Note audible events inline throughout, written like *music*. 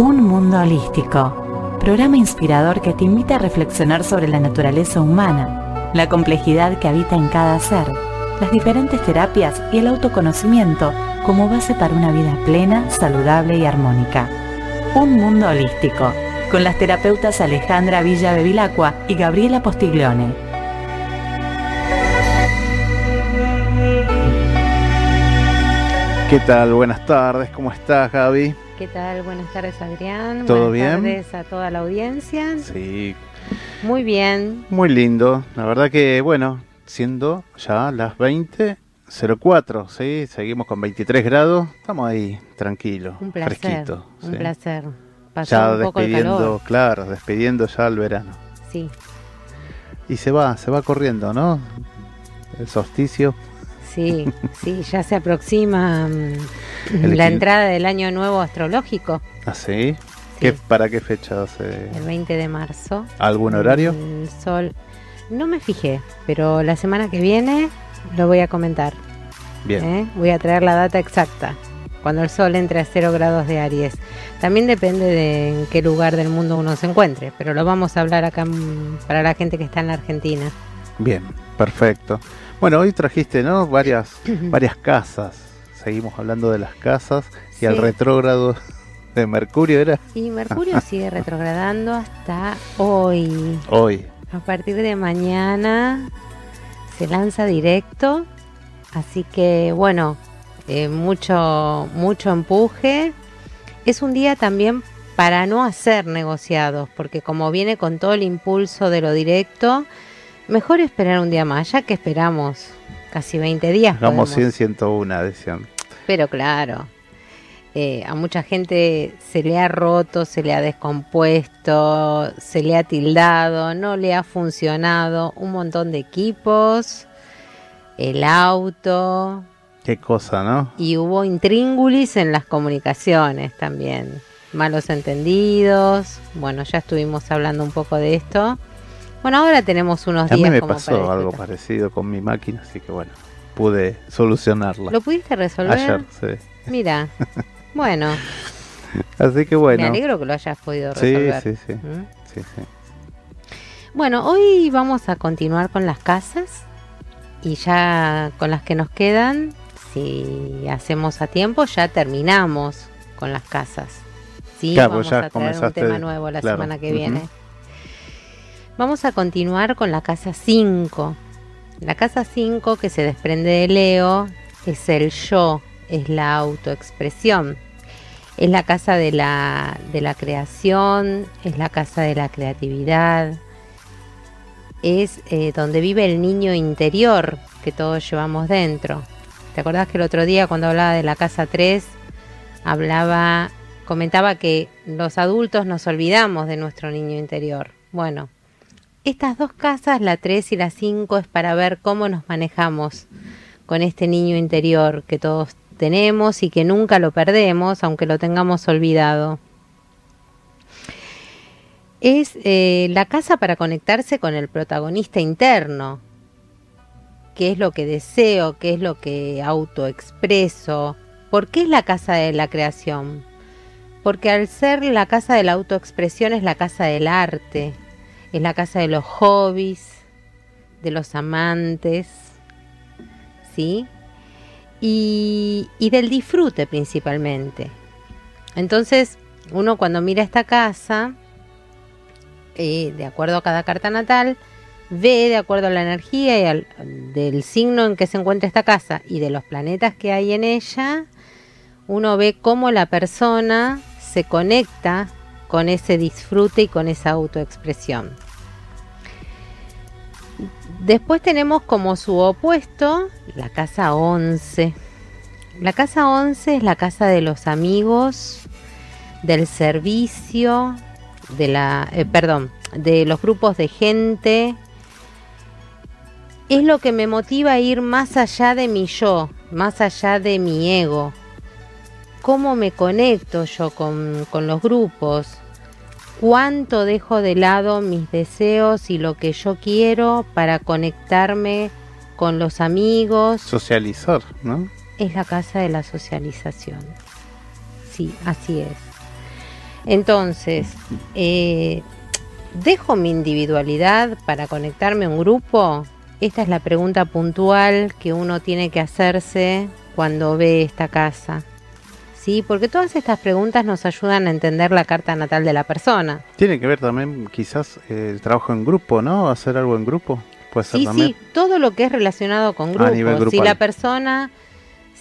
Un mundo holístico, programa inspirador que te invita a reflexionar sobre la naturaleza humana, la complejidad que habita en cada ser las diferentes terapias y el autoconocimiento como base para una vida plena, saludable y armónica. Un mundo holístico, con las terapeutas Alejandra Villa Bevilacqua y Gabriela Postiglione. ¿Qué tal? Buenas tardes, ¿cómo estás Gaby? ¿Qué tal? Buenas tardes Adrián. ¿Todo Buenas bien? tardes a toda la audiencia. Sí, Muy bien. muy lindo. La verdad que, bueno, siendo ya las 20.04, ¿sí? Seguimos con 23 grados. Estamos ahí, tranquilos, Un placer. fresquito. Un ¿sí? placer. Pasó Ya un poco el despidiendo, calor. claro, despidiendo ya el verano. Sí, Y se va, se va corriendo, ¿no? El solsticio. Sí, sí. Ya se aproxima mm, la entrada del año nuevo astrológico, ¿Así? Sí. ¿Qué, ¿Para qué fecha? se- el 20 de marzo. ¿Algún horario? El sol. No me fijé, pero la semana que viene lo voy a comentar. Bien. ¿eh? Voy a traer la data exacta. Cuando el sol entre a 0 grados de Aries. También depende de en qué lugar del mundo uno se encuentre, pero lo vamos a hablar acá mm, para la gente que está en la Argentina. Bien, perfecto. Bueno, hoy trajiste, ¿no? Varias, *clears throat* varias casas. Seguimos hablando de las casas y al Sí. retrógrado de Mercurio era Y Mercurio *laughs* sigue retrogradando hasta hoy. hoy. A partir de mañana se lanza directo. Así que bueno, eh, mucho, mucho empuje. Es un día también para no hacer negociados, porque como viene con todo el impulso de lo directo, mejor esperar un día más, ya que esperamos casi 20 días. Hagamos podemos. 100, 101, decían. Pero claro, eh, a mucha gente se le ha roto, se le ha descompuesto, se le ha tildado, no le ha funcionado un montón de equipos, el auto Qué cosa, ¿no? y hubo intríngulis en las comunicaciones también, malos entendidos. Bueno, ya estuvimos hablando un poco de esto. Bueno, ahora tenemos unos A mí días me como pasó para algo parecido con mi máquina, así que bueno, pude solucionarla. ¿Lo pudiste resolver? Ayer, sí. Mira, *laughs* bueno, Así que me bueno. alegro que lo hayas podido Sí, resolver. sí, sí, ¿Mm? sí, sí. Bueno, hoy vamos a continuar con las casas y ya con las que nos quedan, si hacemos a tiempo, ya terminamos con las casas. Sí, Claro, vamos pues ya a traer un tema nuevo la claro, semana que ujú. viene. Vamos a continuar con la casa 5. La casa 5 que se desprende de Leo es el yo, es la autoexpresión. Es la casa de la, de la creación, es la casa de la creatividad, es eh, donde vive el niño interior que todos llevamos dentro. ¿Te acordás que el otro día cuando hablaba de la casa 3 hablaba, comentaba que los adultos nos olvidamos de nuestro niño interior? Bueno, estas dos casas, la 3 y la 5, es para ver cómo nos manejamos con este niño interior que todos tenemos y que nunca lo perdemos, aunque lo tengamos olvidado. Es eh, la casa para conectarse con el protagonista interno. ¿Qué es lo que deseo? ¿Qué es lo que autoexpreso? ¿Por qué es la casa de la creación? Porque al ser la casa de la autoexpresión es la casa del arte, es la casa de los hobbies, de los amantes, ¿sí? Y, del disfrute principalmente. Entonces, uno cuando mira esta casa, eh, de acuerdo a cada carta natal, ve de acuerdo a la energía y al, del signo en que se encuentra esta casa y de los planetas que hay en ella, uno ve cómo la persona se conecta con ese disfrute y con esa autoexpresión. Después tenemos como su opuesto la casa 11. La casa 11 es la casa de los amigos, del servicio, de la, eh, perdón, de los grupos de gente. Es lo que me motiva a ir más allá de mi yo, más allá de mi ego. ¿Cómo me conecto yo con, con los grupos? ¿Cuánto dejo de lado mis deseos y lo que yo quiero para conectarme con los amigos? Socializar, ¿no? Es la casa de la socialización. Sí, así es. Entonces, eh, ¿dejo mi individualidad para conectarme a un grupo? Esta es la pregunta puntual que uno tiene que hacerse cuando ve esta casa. Sí, porque todas estas preguntas nos ayudan a entender la carta natal de la persona. Tiene que ver también quizás el trabajo en grupo, ¿no? Hacer algo en grupo. Puede ser sí, también. sí, todo lo que es relacionado con grupos. nivel Si la persona,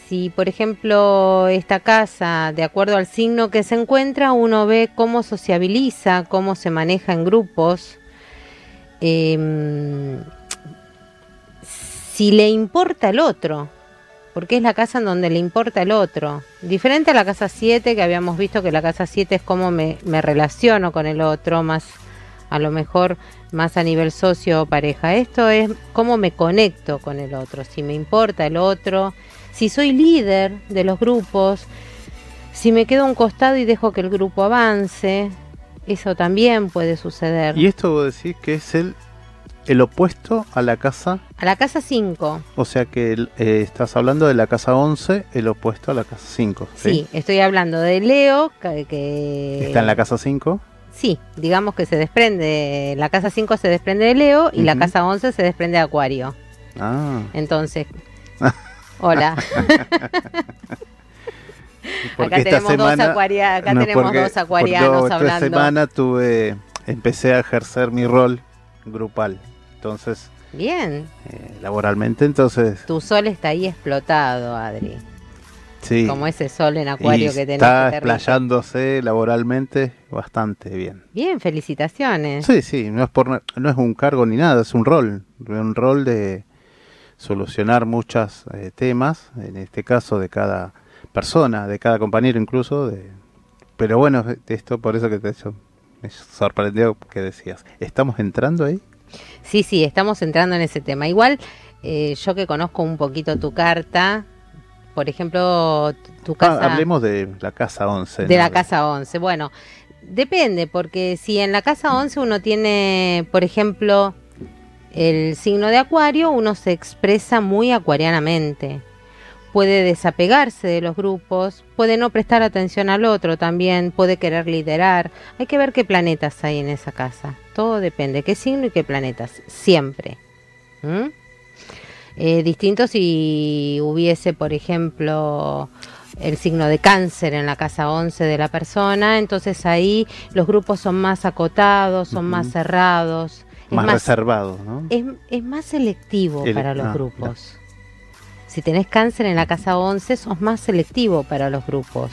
si por ejemplo esta casa, de acuerdo al signo que se encuentra, uno ve cómo sociabiliza, cómo se maneja en grupos. Em, si le importa el otro, porque es la casa en donde le importa el otro. Diferente a la casa 7, que habíamos visto que la casa 7 es cómo me, me relaciono con el otro, más a lo mejor más a nivel socio o pareja. Esto es cómo me conecto con el otro, si me importa el otro, si soy líder de los grupos, si me quedo a un costado y dejo que el grupo avance, eso también puede suceder. Y esto vos decís que es el, el opuesto a la casa, A la casa 5, o sea que eh, estás hablando de la casa 11, el opuesto a la casa 5. sí, estoy hablando de Leo, que, que- Está en la casa 5. Sí, digamos que se desprende, la casa 5 se desprende de Leo y la casa 11 se desprende de Acuario. Ah, Entonces, *laughs* hola. porque *laughs* acá tenemos dos acuaria- acá no, tenemos porque- dos acuarianos porque hablando. Esta semana tuve, empecé a ejercer mi rol grupal, entonces, Bien, eh, laboralmente, entonces, tu sol está ahí explotado, Adri. sí. Como ese sol en Acuario y que tenés. está explayándose laboralmente bastante bien. Bien, felicitaciones. Sí, sí, no es por no es un cargo ni nada, es un rol, un rol de solucionar muchos eh, temas, en este caso de cada persona, de cada compañero incluso, de pero bueno, esto por eso que te hecho me sorprendió que decías, ¿estamos entrando ahí? Sí, sí, estamos entrando en ese tema. Igual, eh, yo que conozco un poquito tu carta, por ejemplo, tu Ah, casa... hablemos de la casa 11. De ¿no? la casa 11. Bueno, depende, porque si en la casa 11 uno tiene, por ejemplo, el signo de acuario, uno se expresa muy acuarianamente. Puede desapegarse de los grupos, puede no prestar atención al otro también, puede querer liderar. Hay que ver qué planetas hay en esa casa. Todo depende, qué signo y qué planetas, siempre. ¿Mm? Eh, distinto si hubiese, por ejemplo, el signo de cáncer en la casa 11 de la persona, entonces ahí los grupos son más acotados, son más cerrados, más, más, reservado, ¿no? es, es más selectivo El- para los grupos. Si tenés cáncer en la casa 11, sos más selectivo para los grupos.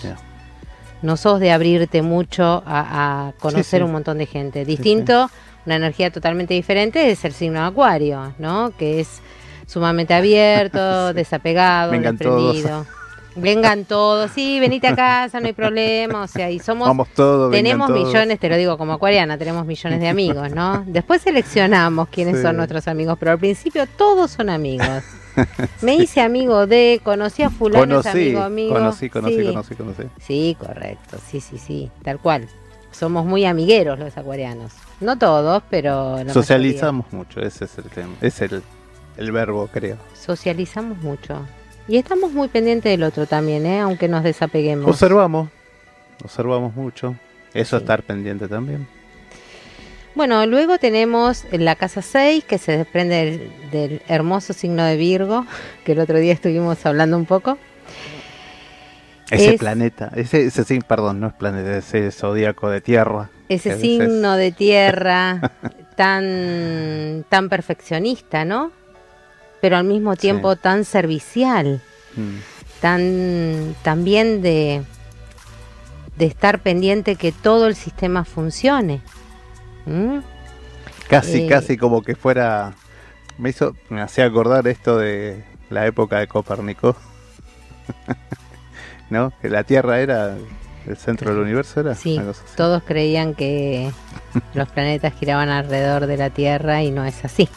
No sos de abrirte mucho a, a conocer sí. un montón de gente. Distinto, una energía totalmente diferente es el signo de Acuario, ¿no? Que es sumamente abierto, *laughs* desapegado, desprendido. Vengan todos, sí, venite a casa, no hay problema, o sea, y somos Vamos todos, tenemos todos. millones, te lo digo como acuariana, tenemos millones de amigos, ¿no? Después seleccionamos quiénes Sí. son nuestros amigos, pero al principio todos son amigos. *laughs* Me hice amigo de, conocí a fulano, es amigo mío. conocí, conocí, sí. conocí, conocí. Sí, correcto, sí, sí, sí, tal cual. Somos muy amigueros los acuarianos. No todos, pero la Socializamos mucho, ese es el tema, es el, el verbo, creo. Socializamos mucho. Y estamos muy pendientes del otro también, ¿eh? aunque nos desapeguemos. Observamos, observamos mucho. Eso Sí. estar pendiente también. Bueno, luego tenemos la casa 6, que se desprende del, del hermoso signo de Virgo, *laughs* que el otro día estuvimos hablando un poco. Ese Es- planeta, ese, ese sí, perdón, no es planeta, ese zodíaco de tierra. Ese signo de tierra *laughs* tan, tan perfeccionista, ¿no? Pero al mismo Sí. tiempo tan servicial, Mm. tan también de, de estar pendiente que todo el sistema funcione. ¿Mm? Casi, Eh, casi como que fuera. Me hizo, me hacía acordar esto de la época de Copérnico. *laughs* ¿No? Que la Tierra era el centro del universo, ¿era? Sí, todos creían que *laughs* los planetas giraban alrededor de la Tierra y no es así.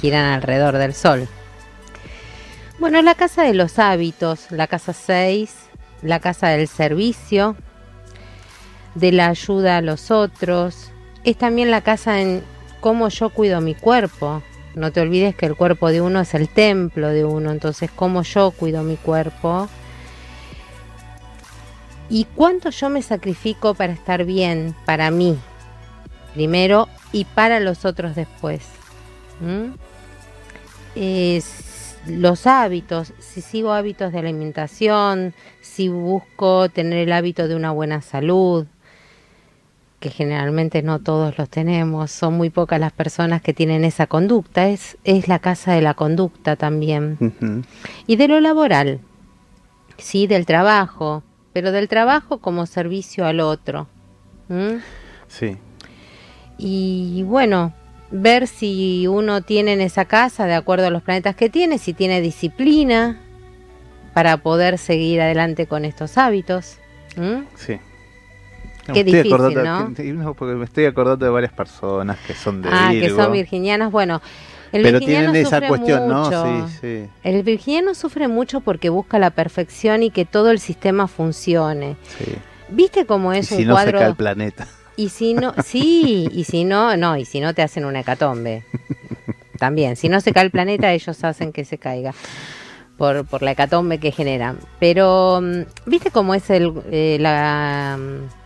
Giran alrededor del Sol. Bueno, la casa de los hábitos, la casa 6, la casa del servicio, de la ayuda a los otros, es también la casa en cómo yo cuido mi cuerpo. No te olvides que el cuerpo de uno es el templo de uno, entonces cómo yo cuido mi cuerpo y cuánto yo me sacrifico para estar bien, para mí, primero, y para los otros después. Es los hábitos, si sigo hábitos de alimentación, si busco tener el hábito de una buena salud, que generalmente no todos los tenemos, son muy pocas las personas que tienen esa conducta, es, es la casa de la conducta también. Y de lo laboral, sí, del trabajo, pero del trabajo como servicio al otro. Sí. Y bueno, ver si uno tiene en esa casa, de acuerdo a los planetas que tiene, si tiene disciplina para poder seguir adelante con estos hábitos. Sí. Qué estoy difícil, acordando- ¿no? que- no, porque me estoy acordando de varias personas que son de Ah, que son virginianas. Bueno, el pero virginiano tienen esa sufre cuestión, mucho. ¿no? Sí, sí. El virginiano sufre mucho porque busca la perfección y que todo el sistema funcione. sí. ¿Viste cómo Y es si un no se cuadro? cae el planeta. Y si no, *laughs* sí, y si no, no, y si no te hacen una hecatombe. También, si no se cae el planeta, ellos hacen que se caiga por, por la hecatombe que generan. Pero, mm, ¿viste cómo es el, eh, la, mm,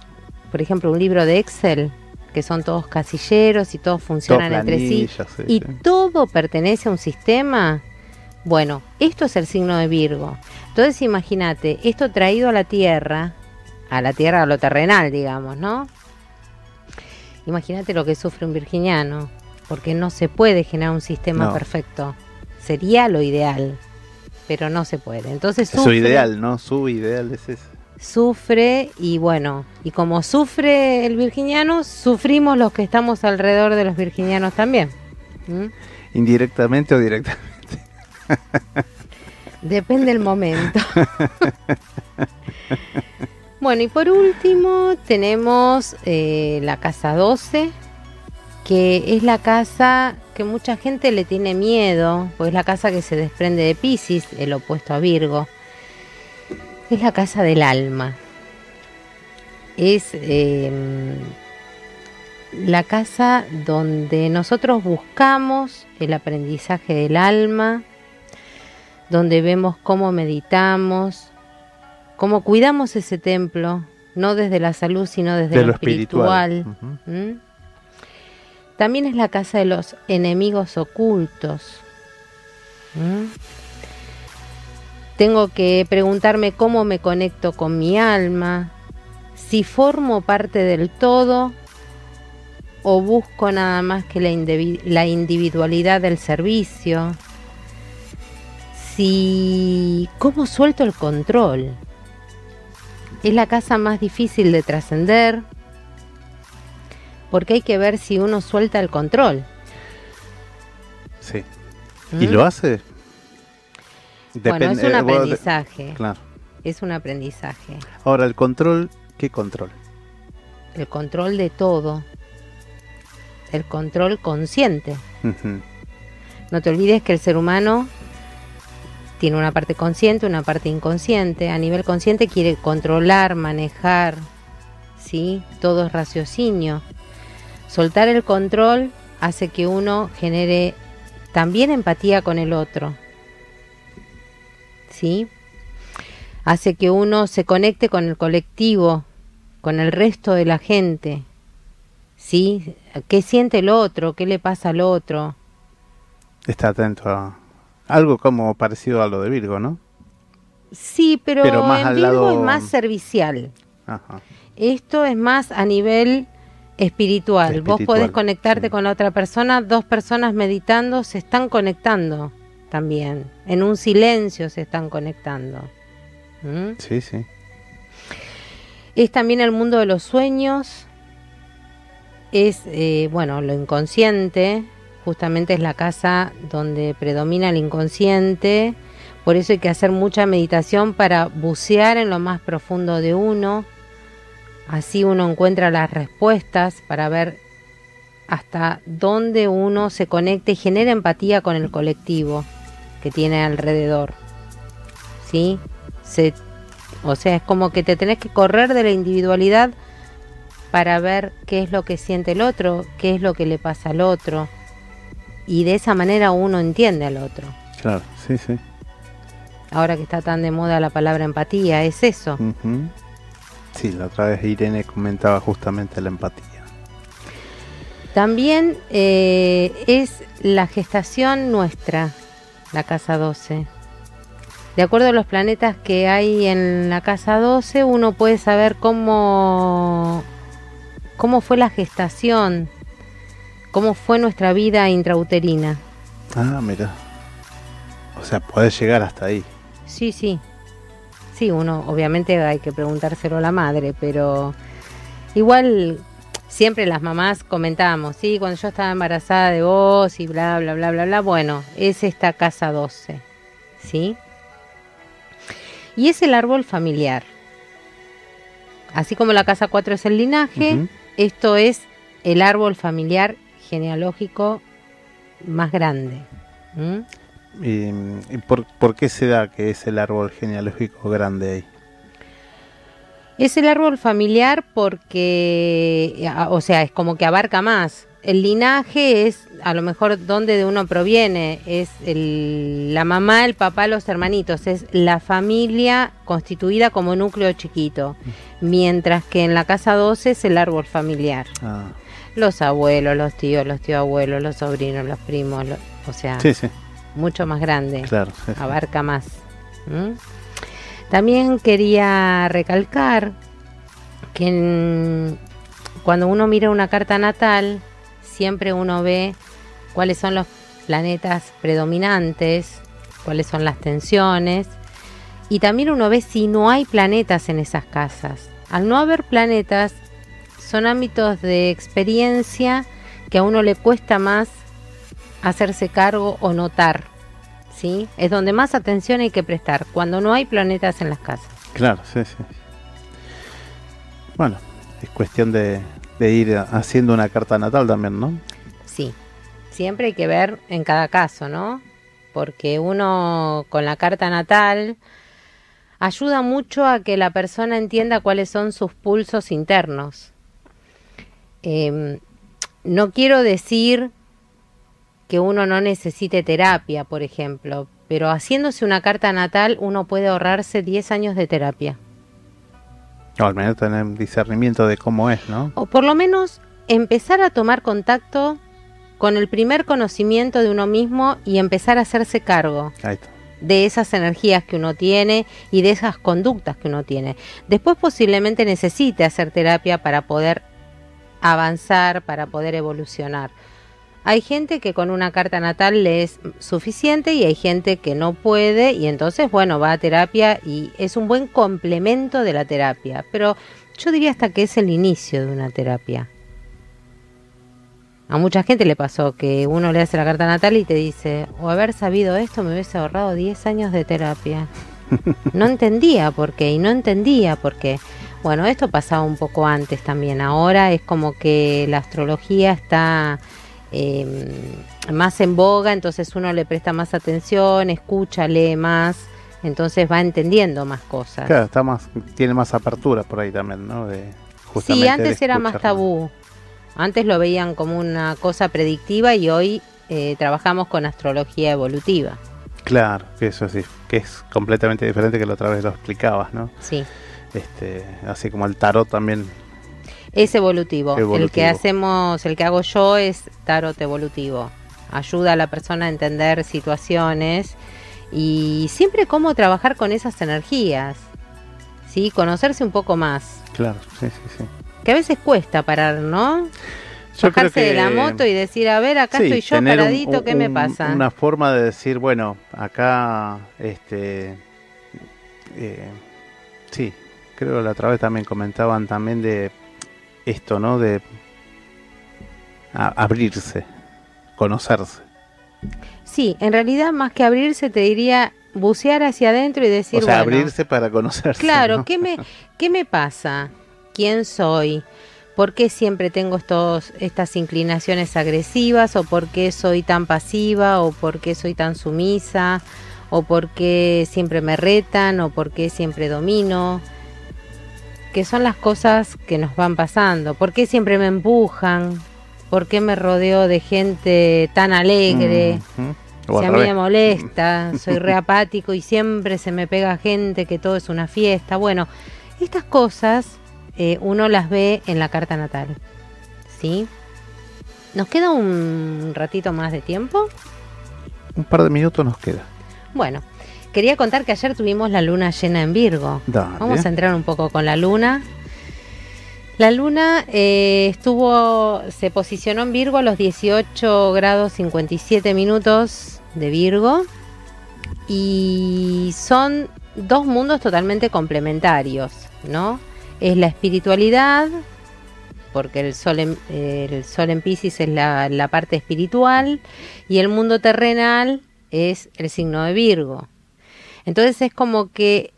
por ejemplo, un libro de Excel? Que son todos casilleros y todos funcionan entre sí. Y sí. todo pertenece a un sistema. Bueno, esto es el signo de Virgo. Entonces imagínate, esto traído a la Tierra, a la Tierra, a lo terrenal, digamos, ¿no? Imagínate lo que sufre un virginiano, porque no se puede generar un sistema No. perfecto. Sería lo ideal, pero no se puede. Entonces Es su sufre, ideal, ¿no? Su ideal es ese. Sufre y bueno, y como sufre el virginiano, sufrimos los que estamos alrededor de los virginianos también. ¿Mm? Indirectamente o directamente. *laughs* Depende del momento. bueno, y por último tenemos eh, la casa 12, que es la casa que mucha gente le tiene miedo, pues es la casa que se desprende de Pisces, el opuesto a Virgo. Es la casa del alma. Es eh, la casa donde nosotros buscamos el aprendizaje del alma, donde vemos cómo meditamos, cómo cuidamos ese templo, no desde la salud, sino desde de lo, lo espiritual. ¿Mm? También es la casa de los enemigos ocultos. ¿Mm? Tengo que preguntarme cómo me conecto con mi alma, si formo parte del todo o busco nada más que la, indivi- la individualidad del servicio, si cómo suelto el control. Es la casa más difícil de trascender porque hay que ver si uno suelta el control. Sí. ¿Y ¿Mm? lo hace? Bueno, es un eh, aprendizaje. Claro. Es un aprendizaje. Ahora, el control, ¿qué control? El control de todo. El control consciente. No te olvides que el ser humano tiene una parte consciente, una parte inconsciente. A nivel consciente quiere controlar, manejar, ¿sí? Todo es raciocinio. Soltar el control hace que uno genere también empatía con el otro. ¿Sí? Hace que uno se conecte con el colectivo, con el resto de la gente. ¿Sí? ¿Qué siente el otro? ¿Qué le pasa al otro? Está atento a algo como parecido a lo de Virgo, ¿no? Sí, pero, Pero más en al Virgo lado- es más servicial. Ajá. Esto es más a nivel espiritual. Vos podés conectarte sí. con la otra persona, dos personas meditando se están conectando también. En un silencio se están conectando. ¿Mm? Sí, sí. Es también el mundo de los sueños. Es, eh, bueno, lo inconsciente. Justamente es la casa donde predomina el inconsciente. Por eso hay que hacer mucha meditación para bucear en lo más profundo de uno. Así uno encuentra las respuestas para ver hasta dónde uno se conecta y genera empatía con el colectivo que tiene alrededor. ¿Sí? Se, o sea, es como que te tenés que correr de la individualidad para ver qué es lo que siente el otro, qué es lo que le pasa al otro. Y de esa manera uno entiende al otro. Claro, sí, sí ahora que está tan de moda la palabra empatía, es eso. Sí, la otra vez Irene comentaba justamente la empatía. También eh, es la gestación nuestra, la casa 12. De acuerdo a los planetas que hay en la casa 12, uno puede saber cómo, cómo fue la gestación, cómo fue nuestra vida intrauterina. Ah, mira. O sea, puede llegar hasta ahí. Sí, sí. Sí, uno obviamente hay que preguntárselo a la madre, pero igual siempre las mamás comentamos, sí, cuando yo estaba embarazada de vos y bla, bla, bla, bla, bla, bueno, es esta casa 12, ¿sí? Y es el árbol familiar. Así como la casa 4 es el linaje, esto es el árbol familiar genealógico más grande. ¿Y, por, qué se da que es el árbol genealógico grande ahí? Es el árbol familiar porque, o sea, es como que abarca más. El linaje es a lo mejor donde de uno proviene, es la mamá, el papá, los hermanitos, es la familia constituida como núcleo chiquito, mientras que en la casa 12 es el árbol familiar. Ah. Los abuelos, los tíos, los tíos abuelos, los sobrinos, los primos, o sea, sí, sí mucho más grande, abarca más. También quería recalcar que cuando uno mira una carta natal, siempre uno ve cuáles son los planetas predominantes, cuáles son las tensiones, y también uno ve si no hay planetas en esas casas. Al no haber planetas, son ámbitos de experiencia que a uno le cuesta más hacerse cargo o notar. ¿Sí? Es donde más atención hay que prestar, cuando no hay planetas en las casas. Claro, sí, sí. Bueno, es cuestión de, ir haciendo una carta natal también, ¿no? Sí, siempre hay que ver en cada caso, ¿no? Porque uno con la carta natal ayuda mucho a que la persona entienda cuáles son sus pulsos internos. Em, no quiero decir que uno no necesite terapia, por ejemplo, pero haciéndose una carta natal uno puede ahorrarse 10 años de terapia. O al menos tener discernimiento de cómo es, ¿no? O por lo menos empezar a tomar contacto con el primer conocimiento de uno mismo y empezar a hacerse cargo de esas energías que uno tiene y de esas conductas que uno tiene. Después posiblemente necesite hacer terapia para poder avanzar, para poder evolucionar. Hay gente que con una carta natal le es suficiente y hay gente que no puede y entonces, bueno, va a terapia y es un buen complemento de la terapia. Pero yo diría hasta que es el inicio de una terapia. A mucha gente le pasó que uno le hace la carta natal y te dice, o haber sabido esto me hubiese ahorrado 10 años de terapia. *laughs* No entendía por qué y no entendía por qué. Bueno, esto pasaba un poco antes también. Ahora es como que la astrología está Em, más en boga, entonces uno le presta más atención, escucha, lee más, entonces va entendiendo más cosas. Claro, está más, tiene más apertura por ahí también, ¿no? De, sí, antes era más tabú. Antes lo veían como una cosa predictiva y hoy eh, trabajamos con astrología evolutiva. Claro, que eso sí, que es completamente diferente que la otra vez lo explicabas, ¿no? Sí. Este, así como el tarot también es evolutivo. El que hacemos, el que hago yo es tarot evolutivo. Ayuda a la persona a entender situaciones y siempre cómo trabajar con esas energías. ¿Sí? Conocerse un poco más. Claro, sí, sí, sí. Que a veces cuesta parar, ¿no? Bajarse de la moto y decir, a ver, acá estoy yo paradito, ¿qué me pasa? Una forma de decir, bueno, acá, este, eh, sí, creo que la otra vez también comentaban también de esto, ¿no? De abrirse, conocerse. Sí, en realidad más que abrirse te diría bucear hacia adentro y decir, o sea, bueno, abrirse para conocerse. Claro, ¿no? ¿qué me, *laughs* ¿qué me pasa? ¿Quién soy? ¿Por qué siempre tengo estos, estas inclinaciones agresivas? ¿O por qué soy tan pasiva? ¿O por qué soy tan sumisa? ¿O por qué siempre me retan? ¿O por qué siempre domino? Que son las cosas que nos van pasando. ¿Por qué siempre me empujan? ¿Por qué me rodeo de gente tan alegre? O Si a mí me molesta, *laughs* soy reapático y siempre se me pega gente, que todo es una fiesta. Bueno, estas cosas eh, uno las ve en la carta natal. ¿Sí? ¿Nos queda un ratito más de tiempo? Un par de minutos nos queda. Bueno, quería contar que ayer tuvimos la luna llena en Virgo. Dale. Vamos a entrar un poco con la luna. La luna eh, estuvo, se posicionó en Virgo a los 18 grados 57 minutos de Virgo y son dos mundos totalmente complementarios, ¿no? Es la espiritualidad, porque el sol en, eh, el sol en Pisces es la, la parte espiritual y el mundo terrenal es el signo de Virgo. Entonces es como que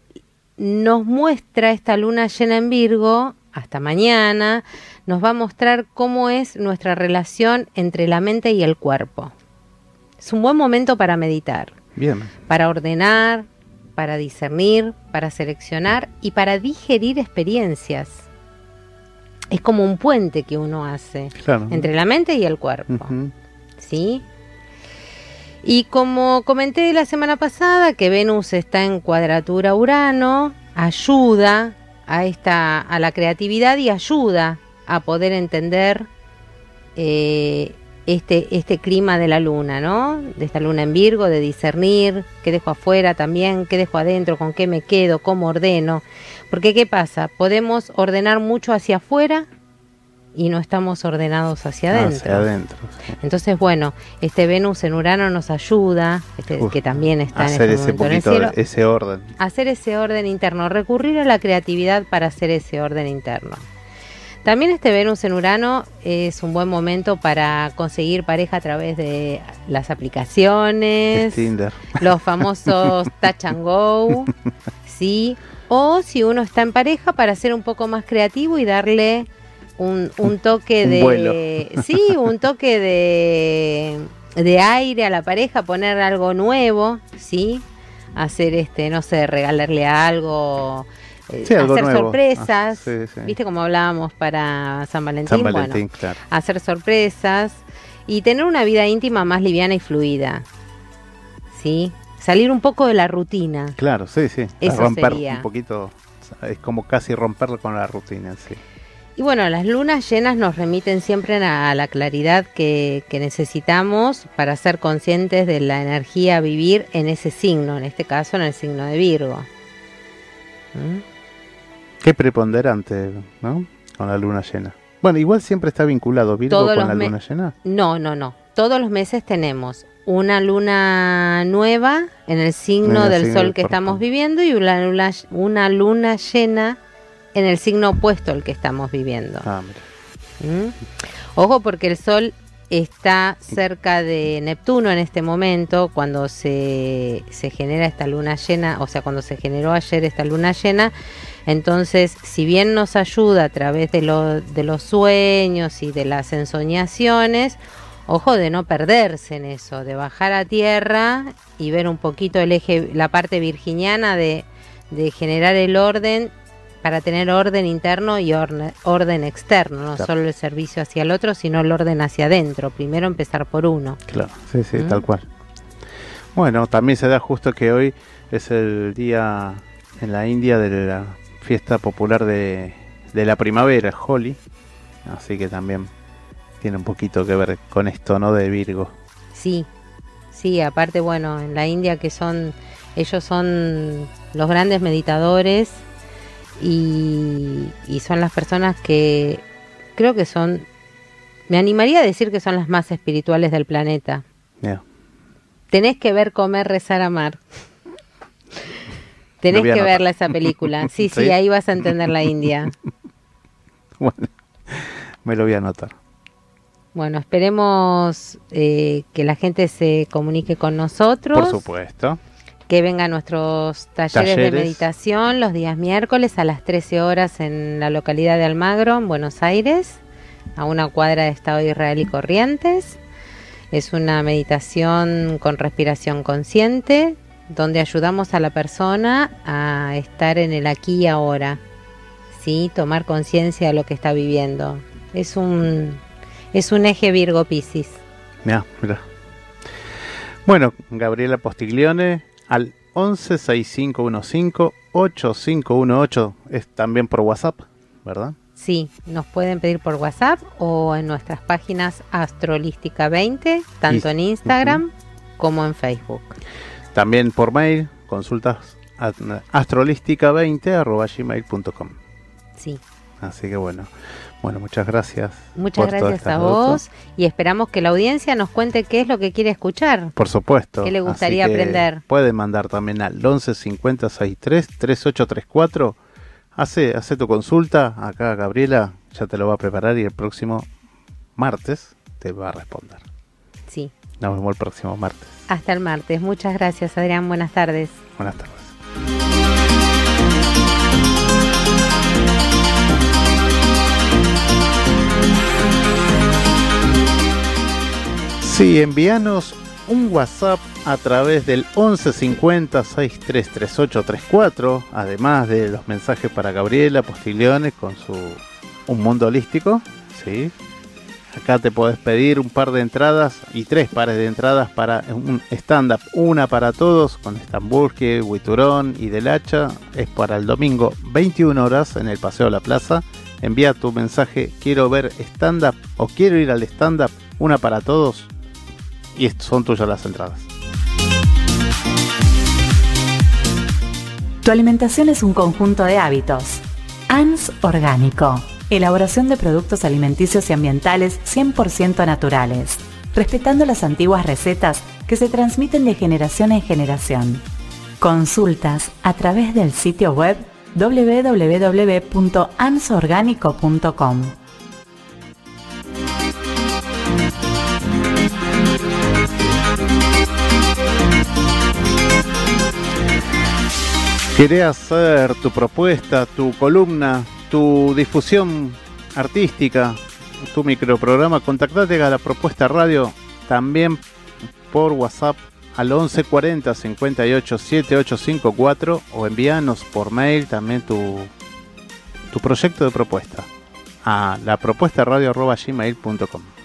nos muestra esta luna llena en Virgo, hasta mañana, nos va a mostrar cómo es nuestra relación entre la mente y el cuerpo. Es un buen momento para meditar, Bien. para ordenar, para discernir, para seleccionar y para digerir experiencias. Es como un puente que uno hace Claro. entre la mente y el cuerpo. ¿sí? Y como comenté la semana pasada que Venus está en cuadratura Urano, ayuda a esta a la creatividad y ayuda a poder entender eh, este este clima de la luna, ¿no? De esta luna en Virgo, de discernir qué dejo afuera también, qué dejo adentro, con qué me quedo, cómo ordeno. Porque qué pasa, podemos ordenar mucho hacia afuera y no estamos ordenados hacia adentro. Hacia adentro. sí. Entonces, bueno, este Venus en Urano nos ayuda, este, Uf, que también está en Hacer este ese momento en el poquito, cielo, de- ese orden. hacer ese orden interno, recurrir a la creatividad para hacer ese orden interno. También este Venus en Urano es un buen momento para conseguir pareja a través de las aplicaciones, Es Tinder. los famosos *laughs* touch and go, ¿sí? O si uno está en pareja para ser un poco más creativo y darle un, un toque de... Sí, un toque de, de aire a la pareja, poner algo nuevo, ¿sí? Hacer este, no sé, regalarle algo, eh, Sí, hacer sorpresas, Ah, sí, sí. ¿viste como hablábamos para San Valentín? San Bueno, Valentín, claro. hacer sorpresas y tener una vida íntima más liviana y fluida. ¿Sí? Salir un poco de la rutina. Claro, sí, sí. Eso romper sería. un poquito. Es como casi romper con la rutina, sí. Y bueno, las lunas llenas nos remiten siempre a la claridad que, que necesitamos para ser conscientes de la energía a vivir en ese signo, en este caso en el signo de Virgo. ¿Mm? Qué preponderante, ¿no? Con la luna llena. Bueno, igual siempre está vinculado Virgo Todos con la luna llena. No, no, no. Todos los meses tenemos una luna nueva en el signo En el del signo sol del que estamos viviendo y una luna, una luna llena en el signo opuesto al que estamos viviendo. Ah, mira. ¿Mm? Ojo porque el sol está cerca de Neptuno en este momento cuando se, se genera esta luna llena, o sea, cuando se generó ayer esta luna llena. Entonces, si bien nos ayuda a través de, lo- de los sueños y de las ensoñaciones, ojo de no perderse en eso, de bajar a tierra y ver un poquito el eje, la parte virginiana de, de generar el orden para tener orden interno y orne- orden externo, no Claro. solo el servicio hacia el otro, sino el orden hacia adentro. Primero empezar por uno. Claro, sí, sí, ¿Mm? tal cual. Bueno, también se da justo que hoy es el día en la India de la fiesta popular de, de la primavera, Holi. Así que también tiene un poquito que ver con esto, ¿no? De Virgo. Sí, sí, aparte, bueno, en la India que son, ellos son los grandes meditadores y, y son las personas que creo que son, me animaría a decir que son las más espirituales del planeta. Tenés que ver, comer, rezar, amar. Tenés que anotar. verla esa película. *laughs* Sí, sí, ¿Sí? ahí vas a entender la India. *laughs* Bueno, me lo voy a anotar. Bueno, esperemos eh, que la gente se comunique con nosotros. Por supuesto. Que venga a nuestros talleres, de meditación los días miércoles a las 13 horas en la localidad de Almagro, en Buenos Aires, a una cuadra de Estado de Israel y Corrientes. Es una meditación con respiración consciente, donde ayudamos a la persona a estar en el aquí y ahora, ¿sí? tomar conciencia de lo que está viviendo. Es un, es un eje Virgo Piscis. Mira, mira. Bueno, Gabriela Postiglione al 11 6515 8518 es también por WhatsApp, ¿verdad? Sí, nos pueden pedir por WhatsApp o en nuestras páginas Astrolística 20, tanto en Instagram como en Facebook. También por mail, consultas astrolística20 gmail.com. Sí. Así que bueno, bueno, muchas gracias. Muchas gracias a vos y esperamos que la audiencia nos cuente qué es lo que quiere escuchar. Por supuesto. ¿Qué le gustaría aprender? Puede mandar también al 11 50 63 3834. Hace, hace tu consulta. Acá Gabriela ya te lo va a preparar y el próximo martes te va a responder. Sí. Nos vemos el próximo martes. Hasta el martes. Muchas gracias, Adrián. Buenas tardes. Buenas tardes. Sí, envíanos un WhatsApp a través del 1150 633834, además de los mensajes para Gabriela Postigliones con su Un Mundo Holístico. ¿sí? Acá te podés pedir un par de entradas y tres pares de entradas para un stand-up, una para todos con Estamburque, Huiturón y Del Hacha. Es para el domingo 21 horas en el Paseo de la Plaza. Envía tu mensaje, quiero ver stand-up o quiero ir al stand-up, una para todos y son tuyas las entradas. Tu alimentación es un conjunto de hábitos. ANS Orgánico. Elaboración de productos alimenticios y ambientales 100% naturales, respetando las antiguas recetas que se transmiten de generación en generación. Consultas a través del sitio web www.ansorgánico.com. ¿Querés hacer tu propuesta, tu columna, tu difusión artística, tu microprograma? Contactate a la propuesta radio también por WhatsApp al 1140 58 7854 o envíanos por mail también tu, tu proyecto de propuesta a la propuesta radio gmail.com.